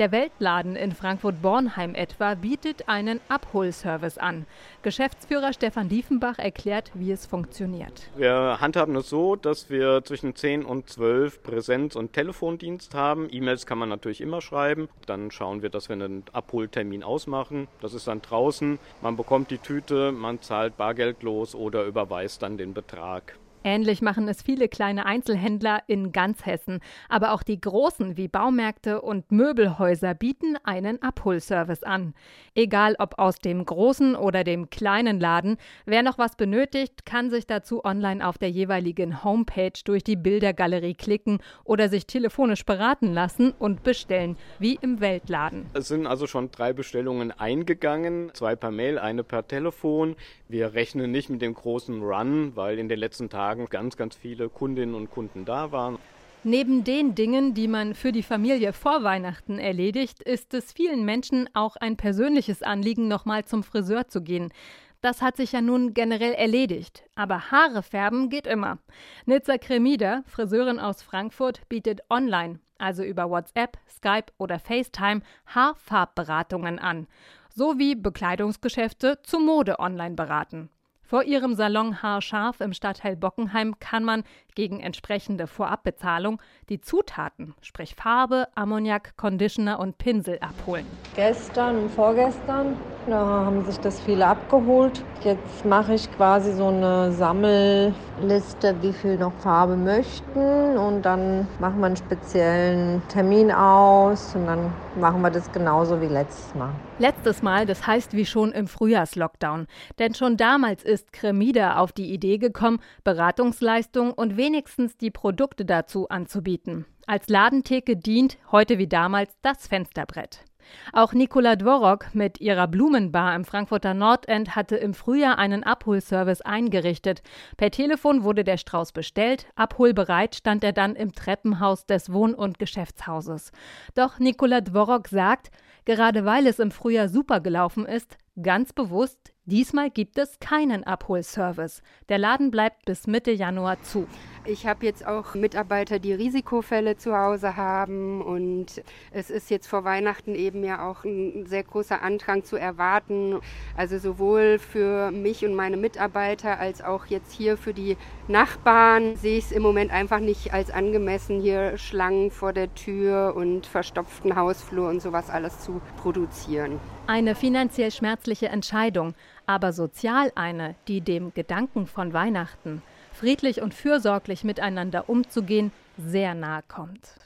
Der Weltladen in Frankfurt-Bornheim etwa bietet einen Abholservice an. Geschäftsführer Stefan Diefenbach erklärt, wie es funktioniert. Wir handhaben es so, dass wir zwischen 10 und 12 Präsenz- und Telefondienst haben. E-Mails kann man natürlich immer schreiben. Dann schauen wir, dass wir einen Abholtermin ausmachen. Das ist dann draußen. Man bekommt die Tüte, man zahlt bargeldlos oder überweist dann den Betrag. Ähnlich machen es viele kleine Einzelhändler in ganz Hessen. Aber auch die großen wie Baumärkte und Möbelhäuser bieten einen Abholservice an. Egal ob aus dem großen oder dem kleinen Laden, wer noch was benötigt, kann sich dazu online auf der jeweiligen Homepage durch die Bildergalerie klicken oder sich telefonisch beraten lassen und bestellen, wie im Weltladen. Es sind also schon drei Bestellungen eingegangen, zwei per Mail, eine per Telefon. Wir rechnen nicht mit dem großen Run, weil in den letzten Tagen Tagen ganz, ganz viele Kundinnen und Kunden da waren. Neben den Dingen, die man für die Familie vor Weihnachten erledigt, ist es vielen Menschen auch ein persönliches Anliegen, nochmal zum Friseur zu gehen. Das hat sich ja nun generell erledigt. Aber Haare färben geht immer. Nizza Cremida, Friseurin aus Frankfurt, bietet online, also über WhatsApp, Skype oder FaceTime, Haarfarbberatungen an. Sowie Bekleidungsgeschäfte zu Mode online beraten. Vor ihrem Salon Haarscharf im Stadtteil Bockenheim kann man gegen entsprechende Vorabbezahlung die Zutaten, sprich Farbe, Ammoniak, Conditioner und Pinsel abholen. Gestern und vorgestern da haben sich das viele abgeholt. Jetzt mache ich quasi so eine Sammelliste, wie viel noch Farbe möchten und dann machen wir einen speziellen Termin aus und dann machen wir das genauso wie letztes Mal. Letztes Mal, das heißt wie schon im Frühjahrslockdown. Denn schon damals ist Cremida auf die Idee gekommen, Beratungsleistung und wenigstens die Produkte dazu anzubieten. Als Ladentheke dient, heute wie damals, das Fensterbrett. Auch Nicola Dworok mit ihrer Blumenbar im Frankfurter Nordend hatte im Frühjahr einen Abholservice eingerichtet. Per Telefon wurde der Strauß bestellt, abholbereit stand er dann im Treppenhaus des Wohn- und Geschäftshauses. Doch Nicola Dworok sagt, gerade weil es im Frühjahr super gelaufen ist, ganz bewusst, diesmal gibt es keinen Abholservice. Der Laden bleibt bis Mitte Januar zu. Ich habe jetzt auch Mitarbeiter, die Risikofälle zu Hause haben und es ist jetzt vor Weihnachten eben ja auch ein sehr großer Andrang zu erwarten. Also sowohl für mich und meine Mitarbeiter als auch jetzt hier für die Nachbarn sehe ich es im Moment einfach nicht als angemessen, hier Schlangen vor der Tür und verstopften Hausflur und sowas alles zu produzieren. Eine finanziell schmerzliche Entscheidung, aber sozial eine, die dem Gedanken von Weihnachten friedlich und fürsorglich miteinander umzugehen, sehr nahe kommt.